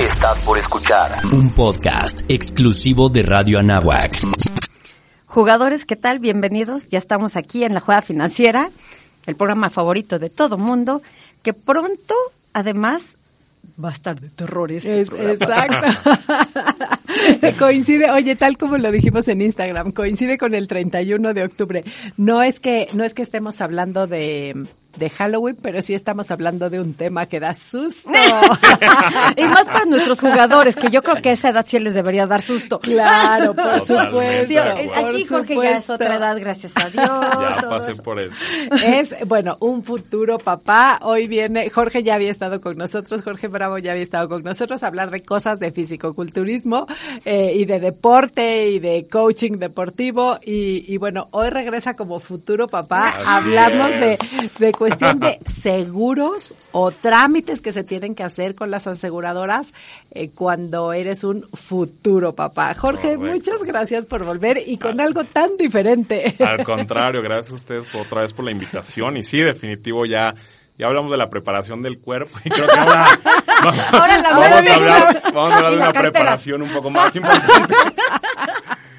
Estás por escuchar un podcast exclusivo de Radio Anáhuac. Jugadores, ¿qué tal? Bienvenidos. Ya estamos aquí en la Jugada Financiera, el programa favorito de todo mundo, que pronto, además, va a estar de terror este Exacto. coincide, oye, tal como lo dijimos en Instagram, coincide con el 31 de octubre. No es que no es que estemos hablando de de Halloween, pero sí estamos hablando de un tema que da susto. y más para nuestros jugadores, que yo creo que a esa edad sí les debería dar susto. Claro, por supuesto. aquí Jorge ya es otra edad, gracias a Dios. Ya pasé por eso. Es, bueno, un futuro papá. Hoy viene, Jorge ya había estado con nosotros, Jorge Bravo ya había estado con nosotros a hablar de cosas de fisicoculturismo eh, y de deporte y de coaching deportivo. Y, bueno, hoy regresa como futuro papá a hablarnos de, de cuestión de seguros o trámites que se tienen que hacer con las aseguradoras eh, cuando eres un futuro papá. Jorge, muchas gracias por volver y con algo tan diferente. Al contrario, gracias a ustedes otra vez por la invitación y sí, definitivo ya ya hablamos de la preparación del cuerpo y creo que ahora, ahora la vamos, a hablar, vamos a hablar de una preparación un poco más importante.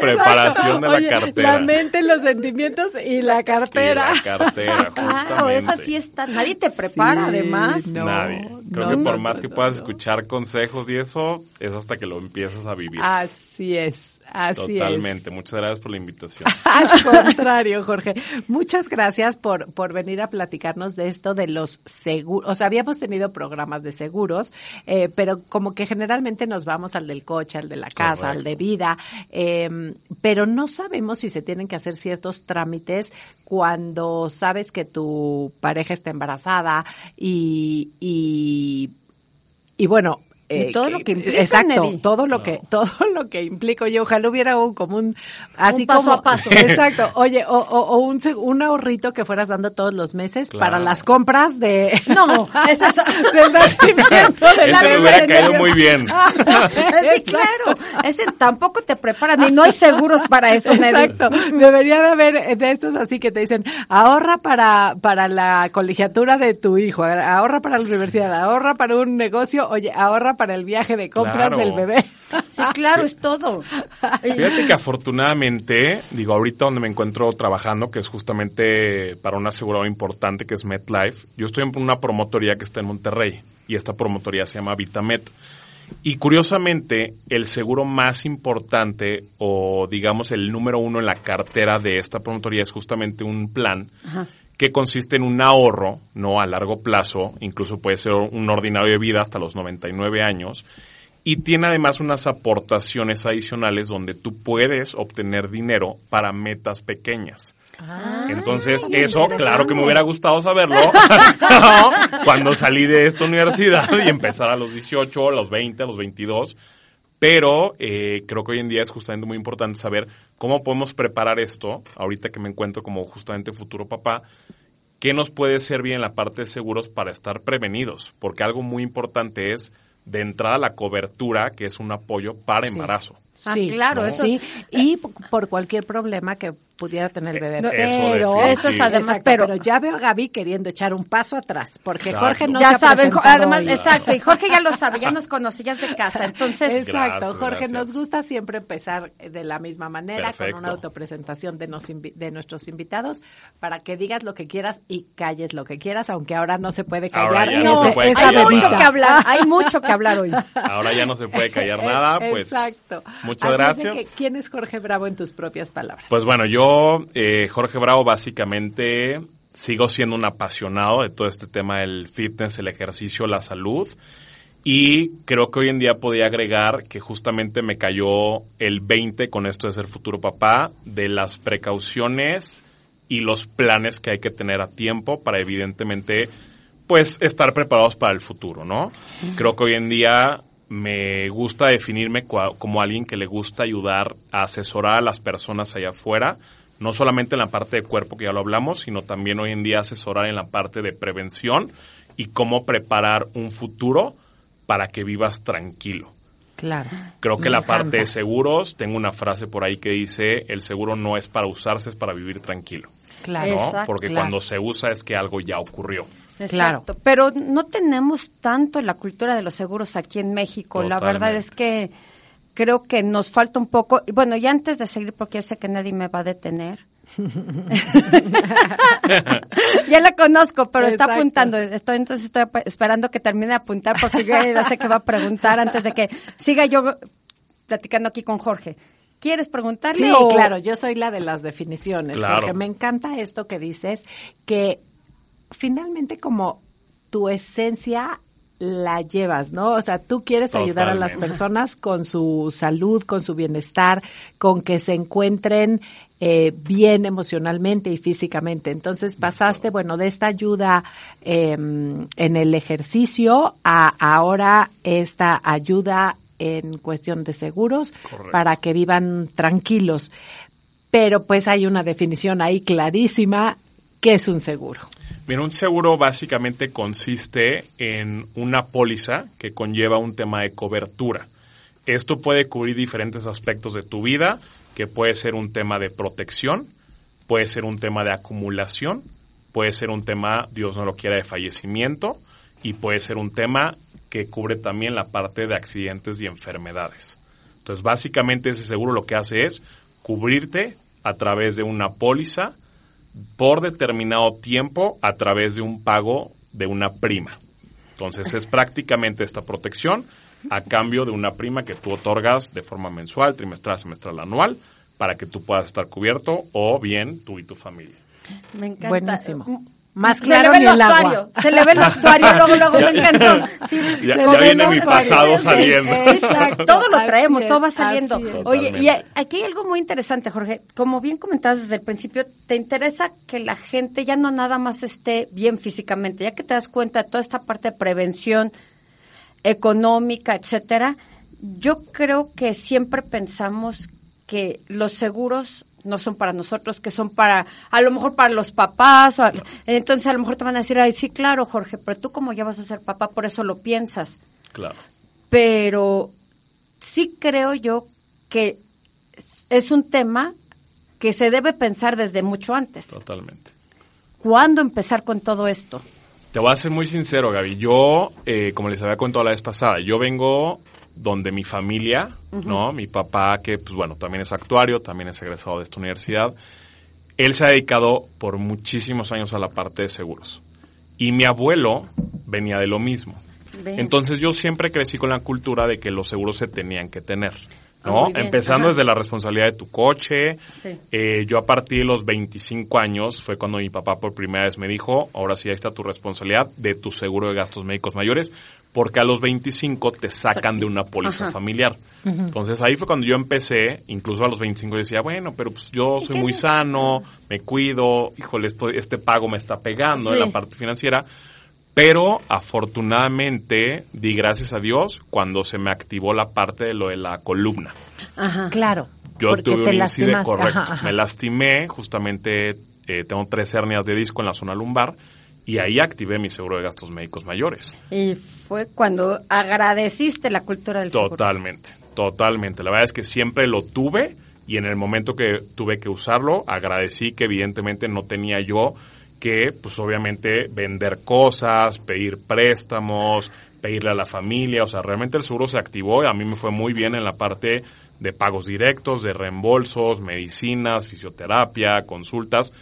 Preparación de la cartera. La mente, los sentimientos y la cartera. Y la cartera, Claro, esa sí está. Nadie te prepara, además. Nadie. Creo que por más que puedas escuchar consejos y eso, es hasta que lo empiezas a vivir. Así es. Así Totalmente. Muchas gracias por la invitación. Al contrario, Jorge. Muchas gracias por, por venir a platicarnos de esto de los seguros. O sea, habíamos tenido programas de seguros, eh, pero como que generalmente nos vamos al del coche, al de la casa, al de vida, eh, pero no sabemos si se tienen que hacer ciertos trámites cuando sabes que tu pareja está embarazada y, y, y bueno, eh, todo lo que implica exacto todo lo que todo lo que implica. Oye ojalá hubiera un como un así paso como a paso. Exacto. Oye o, o, un un ahorrito que fueras dando todos los meses para las compras de no esa del nacimiento de la me hubiera caído muy bien. Sí, claro ese tampoco te preparan y no hay seguros para eso exacto. Debería de haber de estos así que te dicen ahorra para para la colegiatura de tu hijo ahorra para la universidad ahorra para un negocio oye ahorra para el viaje de compras del bebé. Sí, claro, es todo. Fíjate que afortunadamente, digo, ahorita donde me encuentro trabajando, que es justamente para un asegurador importante que es MetLife, yo estoy en una promotoría que está en Monterrey y esta promotoría se llama VitaMet. Y curiosamente, el seguro más importante o digamos el número uno en la cartera de esta promotoría es justamente un plan que consiste en un ahorro, no a largo plazo, incluso puede ser un ordinario de vida hasta los 99 años, y tiene además unas aportaciones adicionales donde tú puedes obtener dinero para metas pequeñas. Ah, Entonces, eso, claro que me hubiera gustado saberlo cuando salí de esta universidad y empezar a los 18, a los 20, a los 22. Pero eh, creo que hoy en día es justamente muy importante saber cómo podemos preparar esto, ahorita que me encuentro como justamente futuro papá, qué nos puede servir en la parte de seguros para estar prevenidos, porque algo muy importante es de entrada la cobertura, que es un apoyo para embarazo. Ah, sí, claro, eso sí. Y por cualquier problema que pudiera tener el bebé. pero eso es además, pero, ya veo a Gaby queriendo echar un paso atrás, porque Jorge no ya se saben, además, exacto, y Jorge ya lo sabe, ya nos conocías de casa, entonces. Exacto, Jorge, nos gusta siempre empezar de la misma manera, con una autopresentación de, nos, de nuestros invitados, para que digas lo que quieras y calles lo que quieras, aunque ahora no se puede callar. no, se puede hay mucho que hablar, hay mucho que hablar hoy. Ahora ya no se puede callar nada, pues. Exacto. Muchas gracias. ¿Quién es Jorge Bravo en tus propias palabras? Pues bueno, yo, eh, Jorge Bravo, básicamente sigo siendo un apasionado de todo este tema del fitness, el ejercicio, la salud. Y creo que hoy en día podría agregar que justamente me cayó el 20 con esto de ser futuro papá, de las precauciones y los planes que hay que tener a tiempo para evidentemente pues estar preparados para el futuro, ¿no? Creo que hoy en día me gusta definirme como alguien que le gusta ayudar a asesorar a las personas allá afuera, no solamente en la parte de cuerpo que ya lo hablamos, sino también hoy en día asesorar en la parte de prevención y cómo preparar un futuro para que vivas tranquilo. Claro. Creo que la parte de seguros, tengo una frase por ahí que dice, el seguro no es para usarse, es para vivir tranquilo. Claro. ¿no? Porque cuando se usa es que algo ya ocurrió. Exacto. Pero no tenemos tanto la cultura de los seguros aquí en México. La verdad es que creo que nos falta un poco. Y bueno, y antes de seguir, porque ya sé que nadie me va a detener. ya la conozco, pero está apuntando. Estoy entonces estoy esperando que termine de apuntar porque ya sé que va a preguntar antes de que siga yo platicando aquí con Jorge. ¿Quieres preguntarle? Sí, claro, yo soy la de las definiciones, porque me encanta esto que dices, que finalmente como tu esencia la llevas, ¿no? O sea, tú quieres ayudar a las personas con su salud, con su bienestar, con que se encuentren eh, bien emocionalmente y físicamente. Entonces pasaste, bueno, de esta ayuda em, en el ejercicio a ahora esta ayuda en cuestión de seguros para que vivan tranquilos. Pero pues hay una definición ahí clarísima, ¿qué es un seguro? Mira, un seguro básicamente consiste en una póliza que conlleva un tema de cobertura. Esto puede cubrir diferentes aspectos de tu vida, que puede ser un tema de protección, puede ser un tema de acumulación, puede ser un tema, Dios no lo quiera, de fallecimiento y puede ser un tema que cubre también la parte de accidentes y enfermedades. Entonces, básicamente ese seguro lo que hace es cubrirte a través de una póliza por determinado tiempo a través de un pago de una prima. Entonces es prácticamente esta protección a cambio de una prima que tú otorgas de forma mensual, trimestral, semestral, anual, para que tú puedas estar cubierto o bien tú y tu familia. Me encanta. Buenísimo. Más claro se le ve el, actuario. Se le ve el actuario, luego, luego me encantó. ya, viene mi pasado saliendo. Exacto. Todo lo traemos, todo va saliendo. Oye, y aquí hay algo muy interesante, Jorge. Como bien comentabas desde el principio, te interesa que la gente ya no nada más esté bien físicamente, ya que te das cuenta de toda esta parte de prevención económica, etcétera. Yo creo que siempre pensamos que los seguros no son para nosotros, que son para, a lo mejor para los papás. entonces a lo mejor te van a decir, ay, sí, claro, Jorge, pero tú como ya vas a ser papá, por eso lo piensas. Claro. Pero sí creo yo que es un tema que se debe pensar desde mucho antes. Totalmente. ¿Cuándo empezar con todo esto? Te voy a ser muy sincero, Gaby. Yo, eh, como les había contado la vez pasada, yo vengo donde mi familia, ¿no? Mi papá, que pues bueno, también es actuario, también es egresado de esta universidad, él se ha dedicado por muchísimos años a la parte de seguros. Y mi abuelo venía de lo mismo. Entonces yo siempre crecí con la cultura de que los seguros se tenían que tener. ¿No? Empezando desde la responsabilidad de tu coche. Eh, yo a partir de los 25 años fue cuando mi papá por primera vez me dijo, ahora sí ahí está tu responsabilidad de tu seguro de gastos médicos mayores, porque a los 25 te sacan de una póliza familiar. Entonces ahí fue cuando yo empecé, incluso a los 25 decía, bueno, pero pues yo soy muy sano, me cuido, híjole, esto, este pago me está pegando en la parte financiera. Pero afortunadamente di gracias a Dios cuando se me activó la parte de lo de la columna. Ajá, claro. Yo tuve un incidente correcto. Me lastimé, justamente eh, tengo tres hernias de disco en la zona lumbar y ahí activé mi seguro de gastos médicos mayores. Y fue cuando agradeciste la cultura del seguro. Totalmente, totalmente. La verdad es que siempre lo tuve y en el momento que tuve que usarlo, agradecí que evidentemente no tenía yo que, pues obviamente, vender cosas, pedir préstamos, pedirle a la familia, o sea, realmente el seguro se activó y a mí me fue muy bien en la parte de pagos directos, de reembolsos, medicinas, fisioterapia, consultas,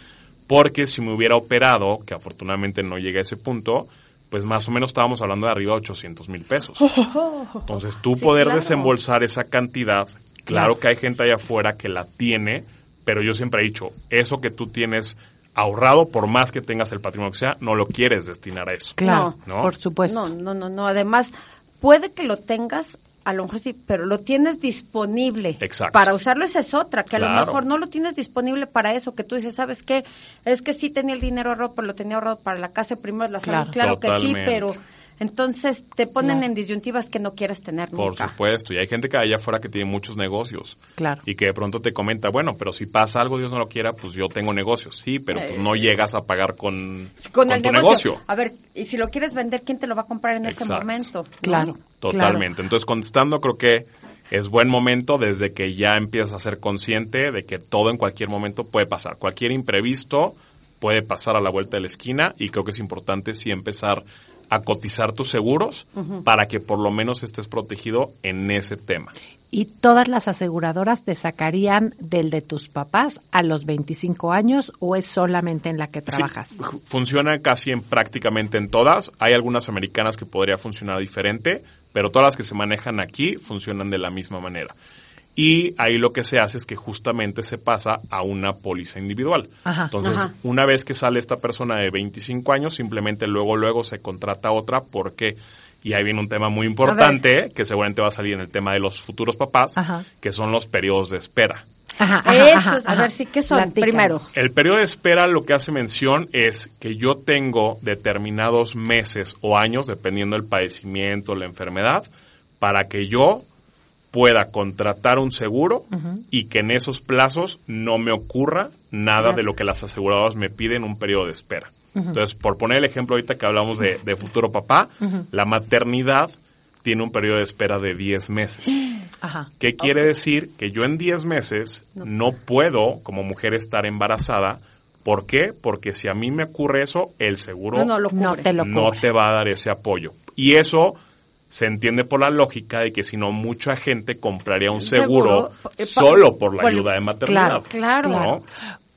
porque si me hubiera operado, que afortunadamente no llegué a ese punto, pues más o menos estábamos hablando de arriba de 800 mil pesos. Entonces, tú poder desembolsar esa cantidad, claro que hay gente allá afuera que la tiene, pero yo siempre he dicho, eso que tú tienes ahorrado, por más que tengas el patrimonio que sea, no lo quieres destinar a eso. Claro, ¿no? por supuesto. No, no, no, no. Además, puede que lo tengas, a lo mejor sí, pero lo tienes disponible. Exacto. Para usarlo esa es otra, que a lo mejor no lo tienes disponible para eso, que tú dices, ¿sabes qué? Es que sí tenía el dinero ahorrado, pero lo tenía ahorrado para la casa primero la salud. Claro, que sí, pero entonces te ponen en disyuntivas que no quieres tener Por supuesto, y hay gente que allá afuera que tiene muchos negocios. Claro. Y que de pronto te comenta, bueno, pero si pasa algo, Dios no lo quiera, pues yo tengo negocios. Sí, pero pues no eh, llegas a pagar con, con, el tu negocio. A ver, y si lo quieres vender, ¿quién te lo va a comprar en ese momento? Claro. Totalmente. Entonces, contestando, creo que es buen momento desde que ya empiezas a ser consciente de que todo en cualquier momento puede pasar. Cualquier imprevisto puede pasar a la vuelta de la esquina y creo que es importante sí empezar a cotizar tus seguros para que por lo menos estés protegido en ese tema. ¿Y todas las aseguradoras te sacarían del de tus papás a los 25 años o es solamente en la que trabajas? funciona casi en prácticamente en todas. Hay algunas americanas que podría funcionar diferente, pero todas las que se manejan aquí funcionan de la misma manera. Y ahí lo que se hace es que justamente se pasa a una póliza individual. Entonces, una vez que sale esta persona de 25 años, simplemente luego, luego se contrata otra porque, y ahí viene un tema muy importante, que seguramente va a salir en el tema de los futuros papás, que son los periodos de espera. Ajá, Eso, a ver si, ¿qué son? Primero. El periodo de espera lo que hace mención es que yo tengo determinados meses o años, dependiendo del padecimiento, la enfermedad, para que yo pueda contratar un seguro y que en esos plazos no me ocurra nada de lo que las aseguradoras me piden en un periodo de espera. Entonces, por poner el ejemplo ahorita que hablamos de, futuro papá, la maternidad tiene un periodo de espera de 10 meses. ¿Qué quiere decir? Que yo en 10 meses no. puedo, como mujer, estar embarazada. ¿Por qué? Porque si a mí me ocurre eso, el seguro no, te, no te va a dar ese apoyo. Y eso se entiende por la lógica de que si no mucha gente compraría un seguro, eh, solo por la ayuda de maternidad. Claro, claro.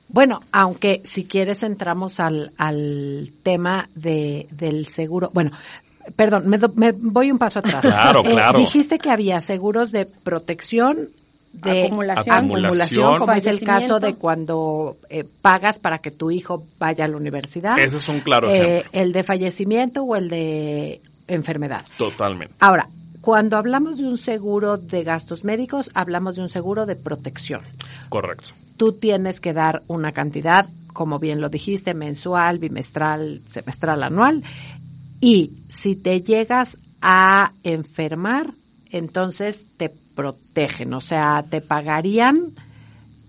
Bueno, aunque si quieres entramos al, al tema de, del seguro. Bueno, perdón, me, voy un paso atrás. Claro, eh, claro. Dijiste que había seguros de protección de acumulación, como es el caso de cuando eh, pagas para que tu hijo vaya a la universidad. Ese es un claro ejemplo. El de fallecimiento o el de enfermedad. Totalmente. Ahora, cuando hablamos de un seguro de gastos médicos, hablamos de un seguro de protección. Correcto. Tú tienes que dar una cantidad, como bien lo dijiste, mensual, bimestral, semestral, anual. Y si te llegas a enfermar, entonces te protegen, o sea, te pagarían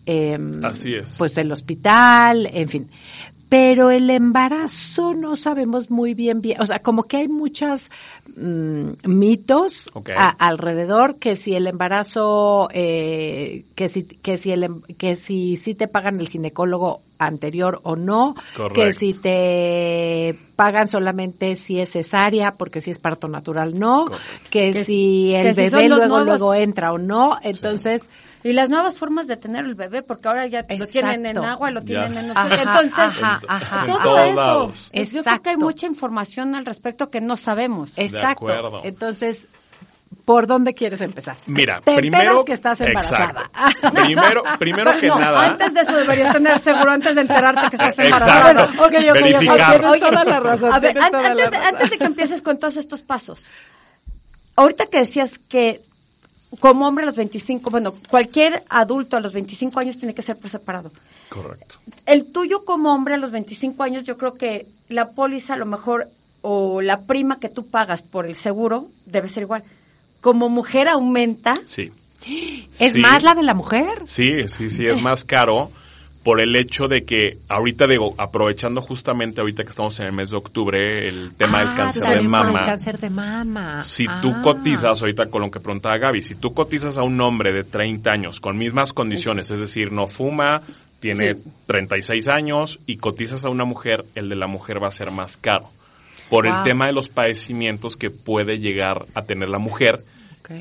em, Así es. pues el hospital, en fin pero el embarazo no sabemos muy bien bien, o sea, como que hay muchos mm, mitos alrededor que si el embarazo, eh, que si que si el em, que si si te pagan el ginecólogo anterior o no, que si te pagan solamente si es cesárea, porque si es parto natural no, que, si el bebé luego luego entra o no, entonces y las nuevas formas de tener el bebé, porque ahora ya lo tienen en agua, lo tienen en... Entonces, todo eso. Yo creo que hay mucha información al respecto que no sabemos. Exacto. Entonces, ¿Por dónde quieres empezar? Mira, primero que estás embarazada. Primero, primero que nada. Antes de eso deberías tener seguro antes de enterarte que estás embarazada. Exacto. Okay, okay, Verificar. Tienes toda la razón. A ver, antes, antes de que empieces con todos estos pasos. Ahorita que decías que como hombre a los 25, bueno, cualquier adulto a los 25 años tiene que ser por separado. Correcto. El tuyo como hombre a los 25 años, yo creo que la póliza a lo mejor o la prima que tú pagas por el seguro debe ser igual. Como mujer aumenta. Sí. ¿Es más la de la mujer? Sí, sí, sí, es más caro por el hecho de que ahorita digo, aprovechando justamente ahorita que estamos en el mes de octubre, el tema del ah, cáncer de mama. El cáncer de mama. Si tú ah. cotizas, ahorita con lo que preguntaba Gaby, si tú cotizas a un hombre de 30 años con mismas condiciones, es decir, no fuma, tiene 36 años y cotizas a una mujer, el de la mujer va a ser más caro. Por el tema de los padecimientos que puede llegar a tener la mujer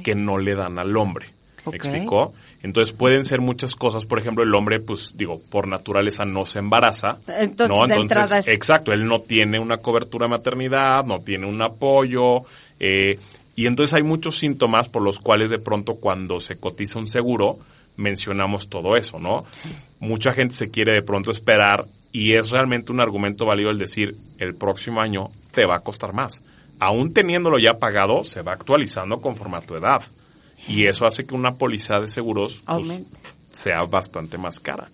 que no le dan al hombre. ¿Me explicó? Entonces pueden ser muchas cosas, por ejemplo, el hombre, pues digo, por naturaleza no se embaraza. Entonces, ¿no? entonces exacto, él no tiene una cobertura de maternidad, no tiene un apoyo, eh, y entonces hay muchos síntomas por los cuales de pronto cuando se cotiza un seguro mencionamos todo eso, ¿no? Mucha gente se quiere de pronto esperar y es realmente un argumento válido el decir el próximo año te va a costar más. Aún teniéndolo ya pagado, se va actualizando conforme a tu edad. Y eso hace que una póliza de seguros pues, sea bastante más cara.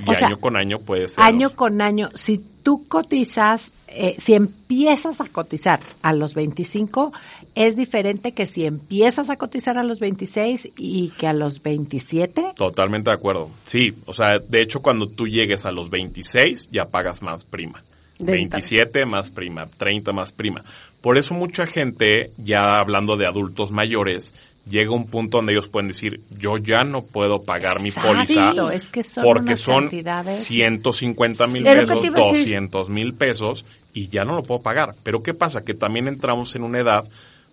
Y año con año puede ser. Año con año, si tú cotizas, eh, si empiezas a cotizar a los 25, es diferente que si empiezas a cotizar a los 26 y que a los 27. Totalmente de acuerdo. Sí, o sea, de hecho cuando tú llegues a los 26 ya pagas más prima. 27 más prima, 30 más prima. Por eso mucha gente, ya hablando de adultos mayores, llega un punto donde ellos pueden decir, yo ya no puedo pagar mi póliza es que son porque son 150 mil pesos, 200 mil pesos y ya no lo puedo pagar. Pero ¿qué pasa? Que también entramos en una edad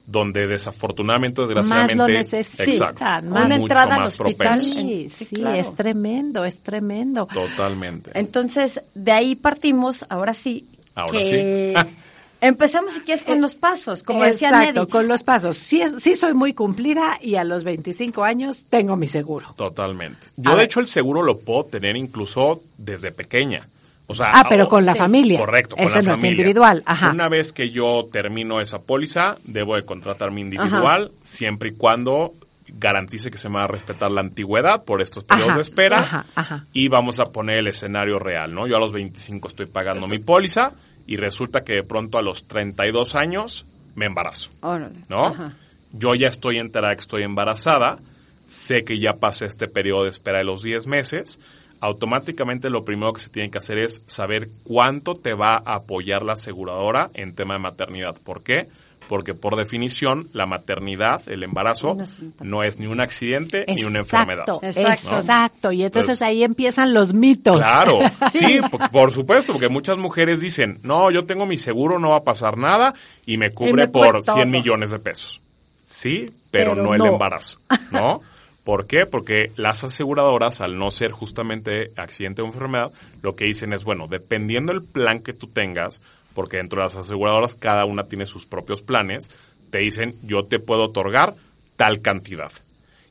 donde desafortunadamente, desgraciadamente, más lo necesitan, más una entrada al hospital. Sí, sí, es tremendo, es tremendo. Totalmente. Entonces, de ahí partimos, ahora sí, ahora sí. Empezamos si quieres con los pasos, como Exacto, decía Neddy. con los pasos. Sí, sí soy muy cumplida y a los 25 años tengo mi seguro. Totalmente. Yo, de hecho, el seguro lo puedo tener incluso desde pequeña. O sea, ah, pero con la familia. Correcto, con Ese la no familia. es individual. Ajá. Una vez que yo termino esa póliza, debo de contratar mi individual, siempre y cuando garantice que se me va a respetar la antigüedad por estos periodos Ajá, de espera ajá, ajá. y vamos a poner el escenario real, ¿no? Yo a los 25 estoy pagando mi póliza y resulta que de pronto a los 32 años me embarazo, Órale. ¿no? Ajá. Yo ya estoy enterada que estoy embarazada, sé que ya pasé este periodo de espera de los 10 meses, automáticamente lo primero que se tiene que hacer es saber cuánto te va a apoyar la aseguradora en tema de maternidad. ¿Por qué? Porque por definición la maternidad, el embarazo, No es no ni un accidente ni una enfermedad. Exacto, Exacto. exacto. Y entonces, Entonces- ahí empiezan los mitos. Claro, sí, por, por supuesto, porque muchas mujeres dicen, no, yo tengo mi seguro, no va a pasar nada y me cubre me por cubre 100 todo. millones de pesos. Sí, pero, Pero no el no. embarazo, ¿no? ¿Por qué? Porque las aseguradoras, al no ser justamente accidente o enfermedad, lo que dicen es, bueno, dependiendo del plan que tú tengas, porque dentro de las aseguradoras cada una tiene sus propios planes, te dicen, yo te puedo otorgar tal cantidad.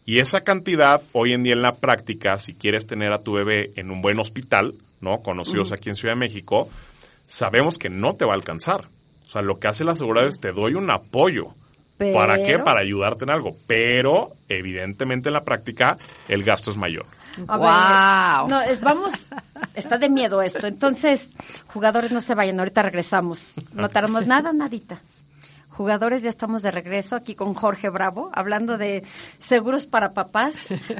Y esa cantidad, hoy en día en la práctica, si quieres tener a tu bebé en un buen hospital, ¿no? Conocidos aquí en Ciudad de México, sabemos que no te va a alcanzar. O sea, lo que hace la aseguradora es te doy un apoyo. ¿Para qué? Para ayudarte en algo. Pero, evidentemente, en la práctica, el gasto es mayor. A ver, no, es, vamos, está de miedo esto. Entonces, jugadores no se vayan, ahorita regresamos. No tardamos nada, nadita. Jugadores, ya estamos de regreso aquí con Jorge Bravo, hablando de seguros para papás,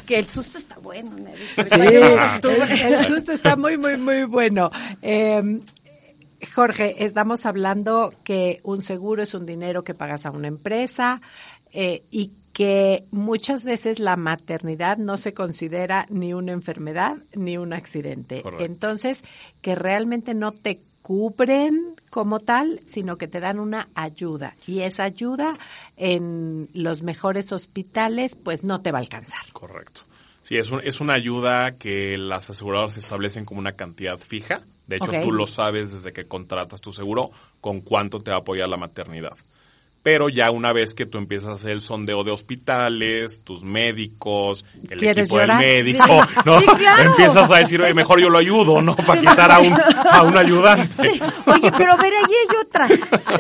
que el susto está bueno. Sí, Ajá. el, el susto está muy, muy, muy bueno. Eh, Jorge, estamos hablando que un seguro es un dinero que pagas a una empresa eh, y que muchas veces la maternidad no se considera ni una enfermedad ni un accidente. Correcto. Entonces, que realmente no te cubren como tal, sino que te dan una ayuda. Y esa ayuda en los mejores hospitales, pues no te va a alcanzar. Correcto. Sí, es, un- es una ayuda que las aseguradoras establecen como una cantidad fija. De hecho, tú lo sabes desde que contratas tu seguro con cuánto te va a apoyar la maternidad. Pero ya una vez que tú empiezas a hacer el sondeo de hospitales, tus médicos, el ¿Quieres equipo llorar? del médico, ¿no? Sí, claro. Empiezas a decir, oye, mejor yo lo ayudo, ¿no? Para quitar a un, a un ayudante. Sí. Oye, pero a ver, ahí hay otra.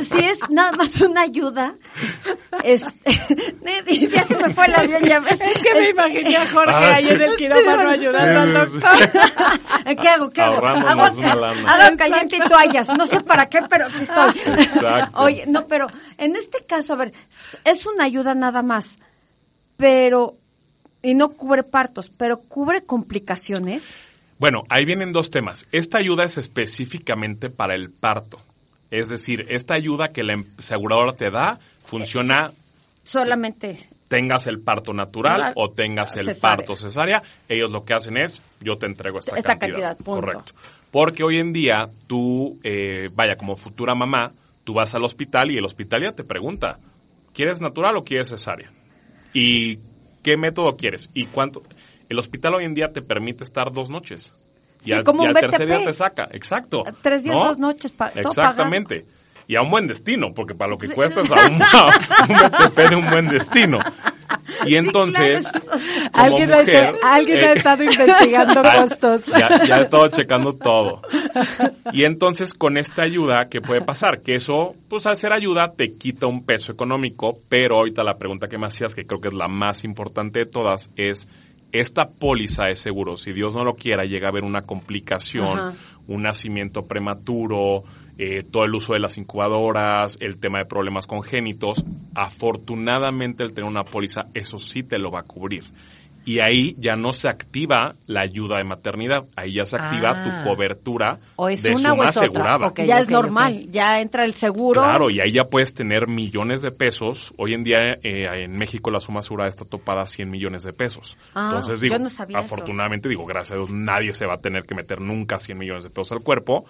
Si, es nada más una ayuda, este, Neddy, ya se me fue el avión, ya ves. Es que me imaginé a Jorge Ah, ahí en el quirófano ayudando al doctor. ¿Qué hago? ¿Qué hago? Hago, caliente y toallas. No sé para qué, pero aquí estoy. Exacto. Oye, no, pero en este caso, a ver, es una ayuda nada más, pero, y no cubre partos, pero cubre complicaciones. Bueno, ahí vienen dos temas. Esta ayuda es específicamente para el parto. Es decir, esta ayuda que la em- aseguradora te da funciona Solamente. tengas el parto natural o tengas el Cesárea. parto cesárea. Ellos lo que hacen es, yo te entrego esta, Esta cantidad, punto. Correcto. Porque hoy en día tú, eh, vaya, como futura mamá, tú vas al hospital y el hospital ya te pregunta, ¿quieres natural o quieres cesárea? ¿Y qué método quieres? ¿Y cuánto? El hospital hoy en día te permite estar dos noches. Y Sí, al, como y un al tercer día te saca. Exacto. Tres días, ¿no? dos noches, pa- todo Exactamente. Y a un buen destino, porque para lo que cuesta es a un, a un BTP de un buen destino. Y entonces, como Alguien, ha mujer, esta- alguien ha eh, estado investigando costos. Ya, ya he estado checando todo. Y entonces con esta ayuda, ¿qué puede pasar? Que eso, pues al ser ayuda, te quita un peso económico, pero ahorita la pregunta que me hacías, que creo que es la más importante de todas, es esta póliza de seguro, si Dios no lo quiera, llega a haber una complicación, Ajá. un nacimiento prematuro, eh, todo el uso de las incubadoras, el tema de problemas congénitos, afortunadamente el tener una póliza, eso sí te lo va a cubrir. Y ahí ya no se activa la ayuda de maternidad, ahí ya se activa tu Ah. cobertura O es de una suma o es asegurada. Ok, ya es normal, ya entra el seguro. Claro, y ahí ya puedes tener millones de pesos. Hoy en día eh, en México la suma asegurada está topada a 100 millones de pesos. Ah, Entonces digo, yo no sabía eso. afortunadamente digo, gracias a Dios nadie se va a tener que meter nunca 100 millones de pesos al cuerpo,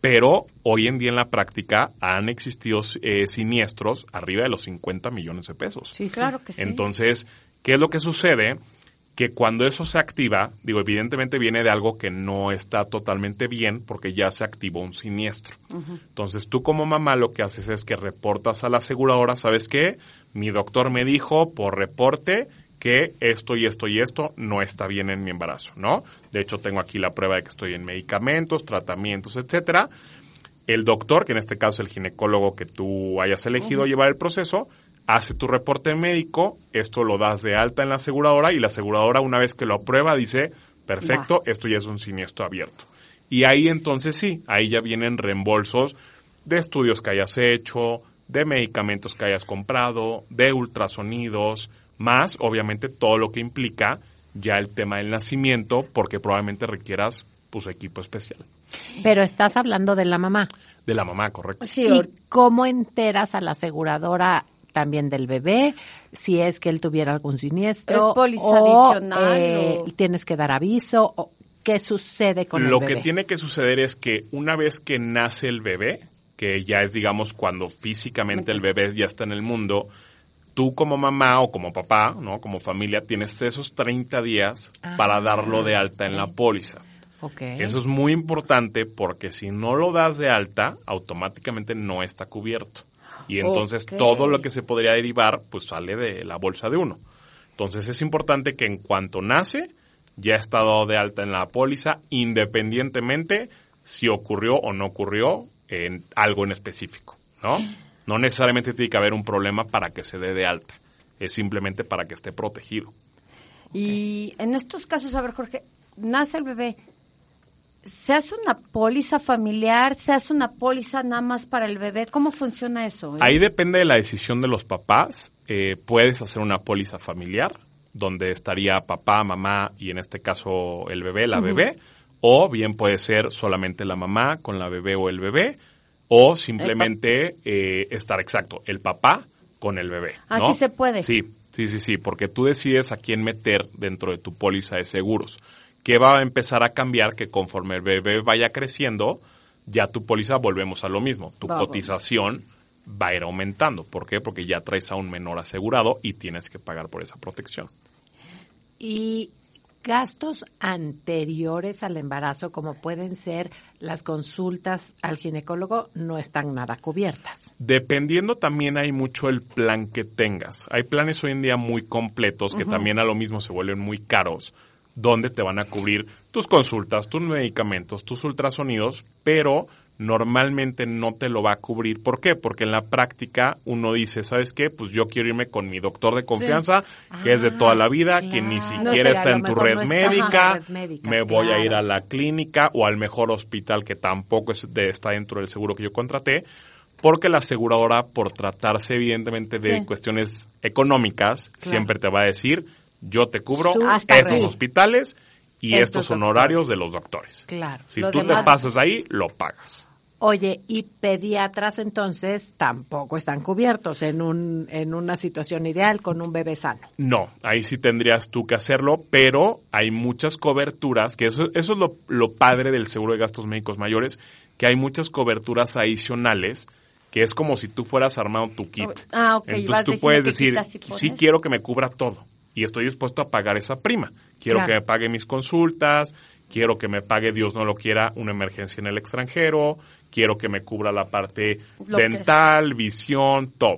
pero hoy en día en la práctica han existido eh, siniestros arriba de los 50 millones de pesos. Sí, sí. Claro que sí. Entonces, ¿qué es lo que sucede? Que cuando eso se activa, digo, evidentemente viene de algo que no está totalmente bien porque ya se activó un siniestro. Entonces, tú como mamá lo que haces es que reportas a la aseguradora, ¿sabes qué? Mi doctor me dijo por reporte que esto y esto y esto no está bien en mi embarazo, ¿no? De hecho, tengo aquí la prueba de que estoy en medicamentos, tratamientos, etcétera el doctor, que en este caso el ginecólogo que tú hayas elegido llevar el proceso, hace tu reporte médico, esto lo das de alta en la aseguradora y la aseguradora una vez que lo aprueba dice, perfecto, esto ya es un siniestro abierto. Y ahí entonces sí, ahí ya vienen reembolsos de estudios que hayas hecho, de medicamentos que hayas comprado, de ultrasonidos, más obviamente todo lo que implica ya el tema del nacimiento, porque probablemente requieras pues equipo especial. Pero estás hablando de la mamá. De la mamá, correcto. Sí, ¿Y cómo enteras a la aseguradora también del bebé si es que él tuviera algún siniestro? ¿Es póliza o, adicional eh, o- tienes que dar aviso? O, ¿Qué sucede con Lo el bebé? que tiene que suceder es que una vez que nace el bebé, que ya es, digamos, cuando físicamente el bebé ya está en el mundo, tú como mamá o como papá, ¿no? Como familia, tienes esos 30 días Ah, para darlo de alta en la póliza. Eso es muy importante porque si no lo das de alta, automáticamente no está cubierto. Y entonces todo lo que se podría derivar, pues sale de la bolsa de uno. Entonces es importante que en cuanto nace, ya está dado de alta en la póliza, independientemente si ocurrió o no ocurrió en algo en específico, ¿no? No necesariamente tiene que haber un problema para que se dé de alta. Es simplemente para que esté protegido. Y en estos casos, a ver, Jorge, nace el bebé. ¿Se hace una póliza familiar? ¿Se hace una póliza nada más para el bebé? ¿Cómo funciona eso? eh? Ahí depende de la decisión de los papás. Eh, puedes hacer una póliza familiar, donde estaría papá, mamá y en este caso el bebé, la bebé. O bien puede ser solamente la mamá con la bebé o el bebé. O simplemente eh, estar exacto, el papá con el bebé. Ah, ¿no? sí se puede. Sí, sí, sí, sí, porque tú decides a quién meter dentro de tu póliza de seguros. Que va a empezar a cambiar que conforme el bebé vaya creciendo, ya tu póliza volvemos a lo mismo. Tu Vamos. cotización va a ir aumentando. ¿Por qué? Porque ya traes a un menor asegurado y tienes que pagar por esa protección. Y gastos anteriores al embarazo, como pueden ser las consultas al ginecólogo, no están nada cubiertas. Dependiendo también hay mucho el plan que tengas. Hay planes hoy en día muy completos que también a lo mismo se vuelven muy caros, donde te van a cubrir tus consultas, tus medicamentos, tus ultrasonidos, pero normalmente no te lo va a cubrir. ¿Por qué? Porque en la práctica uno dice, ¿sabes qué? Pues yo quiero irme con mi doctor de confianza, que es de toda la vida, que ni. No siquiera está en tu red no médica, red médica, me voy a ir a la clínica o al mejor hospital que tampoco es de, está dentro del seguro que yo contraté, porque la aseguradora, por tratarse evidentemente de Sí. cuestiones económicas, Claro. siempre te va a decir, yo te cubro Hasta estos hospitales y Estos estos son doctores. horarios de los doctores. Claro. Si tú demás- te pasas ahí, lo pagas. Oye, y pediatras entonces tampoco están cubiertos en un en una situación ideal con un bebé sano. No, ahí sí tendrías tú que hacerlo, pero hay muchas coberturas, que eso, eso es lo, lo padre del seguro de gastos médicos mayores, que hay muchas coberturas adicionales, que es como si tú fueras armando tu kit. Ah, ok, Entonces tú puedes decir, sí pones". quiero que me cubra todo y estoy dispuesto a pagar esa prima. Quiero Claro. que me pague mis consultas, quiero que me pague, Dios no lo quiera, una emergencia en el extranjero, quiero que me cubra la parte Lo dental, visión, todo.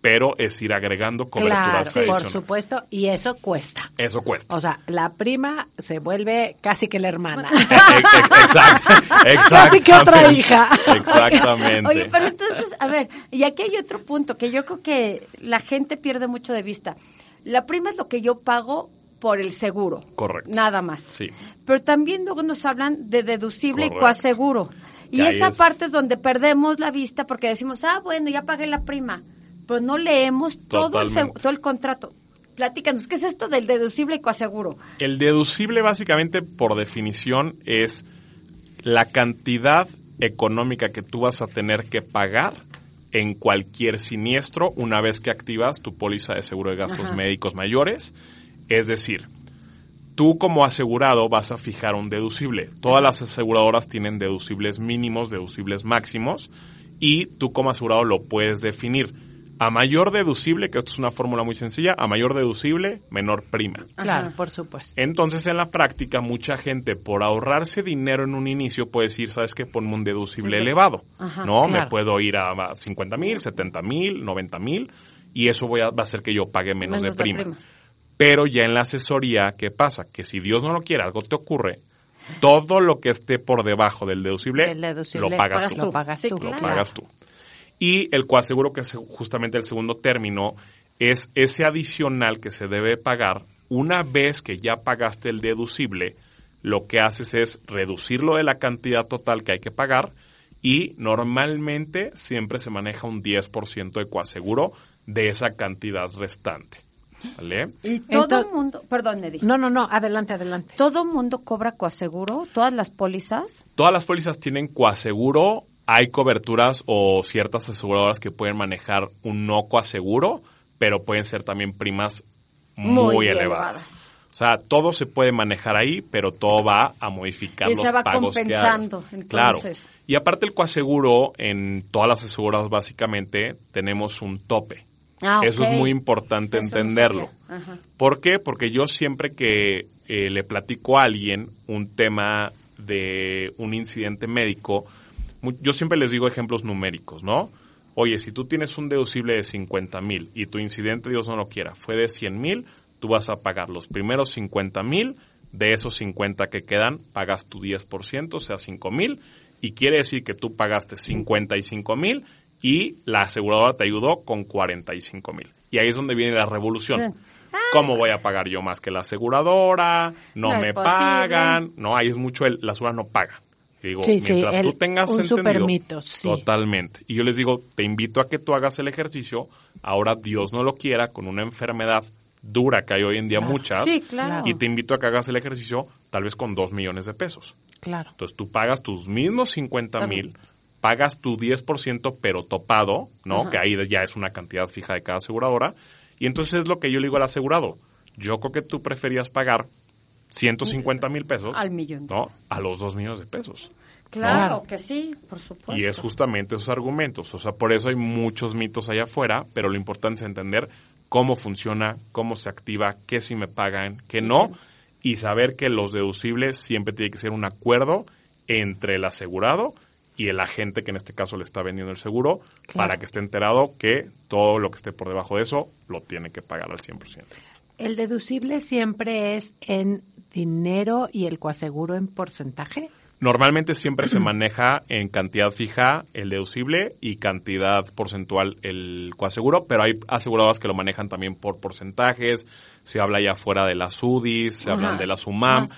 Pero es ir agregando Claro, coberturas por adicionales. supuesto, y eso cuesta. Eso cuesta. O sea, la prima se vuelve casi que la hermana. Exacto. Casi que otra hija. Exactamente. Oye, pero entonces, a ver, y aquí hay otro punto que yo creo que la gente pierde mucho de vista. La prima es lo que yo pago por el seguro. Correcto. Nada más. Sí. Pero también luego nos hablan de deducible Correcto. y coaseguro. Y esa es- parte es donde perdemos la vista porque decimos, ah, bueno, ya pagué la prima. Pero no leemos todo el, todo el contrato. Platícanos, ¿qué es esto del deducible y coaseguro? El deducible básicamente por definición es la cantidad económica que tú vas a tener que pagar en cualquier siniestro una vez que activas tu póliza de seguro de gastos médicos mayores. Es decir, tú como asegurado vas a fijar un deducible. Todas las aseguradoras tienen deducibles mínimos, deducibles máximos, y tú como asegurado lo puedes definir. A mayor deducible, que esto es una fórmula muy sencilla, a mayor deducible, menor prima. Claro, por supuesto. Entonces, en la práctica, mucha gente, por ahorrarse dinero en un inicio, puede decir, ¿sabes qué? Ponme un deducible elevado. ¿No? Me puedo ir a 50 mil, 70 mil, 90 mil, y eso voy a, va a hacer que yo pague menos, de, prima. Pero ya en la asesoría, ¿qué pasa? Que si Dios no lo quiere, algo te ocurre, todo lo que esté por debajo del deducible, lo pagas, tú. Lo pagas tú. Lo pagas tú. Y el coaseguro, que es justamente el segundo término, es ese adicional que se debe pagar una vez que ya pagaste el deducible, lo que haces es reducirlo de la cantidad total que hay que pagar y normalmente siempre se maneja un 10% de coaseguro de esa cantidad restante. ¿Vale? Y todo el mundo, perdón, Eddie. No, no, no, adelante, adelante. ¿Todo el mundo cobra coaseguro? ¿Todas las pólizas? Todas las pólizas tienen coaseguro hay coberturas o ciertas aseguradoras que pueden manejar un no coaseguro, pero pueden ser también primas muy, elevadas. O sea, todo se puede manejar ahí, pero todo va a modificar y los se va compensando, Claro. Y aparte el coaseguro, en todas las aseguradoras básicamente tenemos un tope. Ah, Eso es muy importante entenderlo. ¿Por qué? Porque yo siempre que eh, le platico a alguien un tema de un incidente médico, yo siempre les digo ejemplos numéricos, ¿no? Oye, si tú tienes un deducible de 50 mil y tu incidente, Dios no lo quiera, fue de 100 mil, tú vas a pagar los primeros 50 mil, de esos 50 que quedan, pagas tu 10%, o sea, 5 mil, y quiere decir que tú pagaste 55 mil y la aseguradora te ayudó con 45 mil. Y ahí es donde viene la revolución. ¿Cómo voy a pagar yo más que la aseguradora? No, me pagan. No, ahí es mucho el, la aseguradora no paga digo, mientras tú tengas un entendido, totalmente. Y yo les digo, te invito a que tú hagas el ejercicio. Ahora Dios no lo quiera con una enfermedad dura que hay hoy en día muchas. Y te invito a que hagas el ejercicio tal vez con dos millones de pesos. Claro. Entonces tú pagas tus mismos 50 mil, pagas tu 10% pero topado, ¿no? Que ahí ya es una cantidad fija de cada aseguradora. Y entonces es lo que yo le digo al asegurado. Yo creo que tú preferías pagar 150 mil pesos. Al millón. ¿No? A los 2 millones de pesos. Claro que sí, por supuesto. Y es justamente esos argumentos. O sea, por eso hay muchos mitos allá afuera, pero lo importante es entender cómo funciona, cómo se activa, qué si me pagan, qué no, y saber que los deducibles siempre tiene que ser un acuerdo entre el asegurado y el agente que en este caso le está vendiendo el seguro para que esté enterado que todo lo que esté por debajo de eso lo tiene que pagar al 100%. ¿El deducible siempre es en dinero y el coaseguro en porcentaje? Normalmente siempre se maneja en cantidad fija el deducible y cantidad porcentual el coaseguro, pero hay aseguradoras que lo manejan también por porcentajes, se habla ya fuera de las UDIs, se hablan de la SUMAM,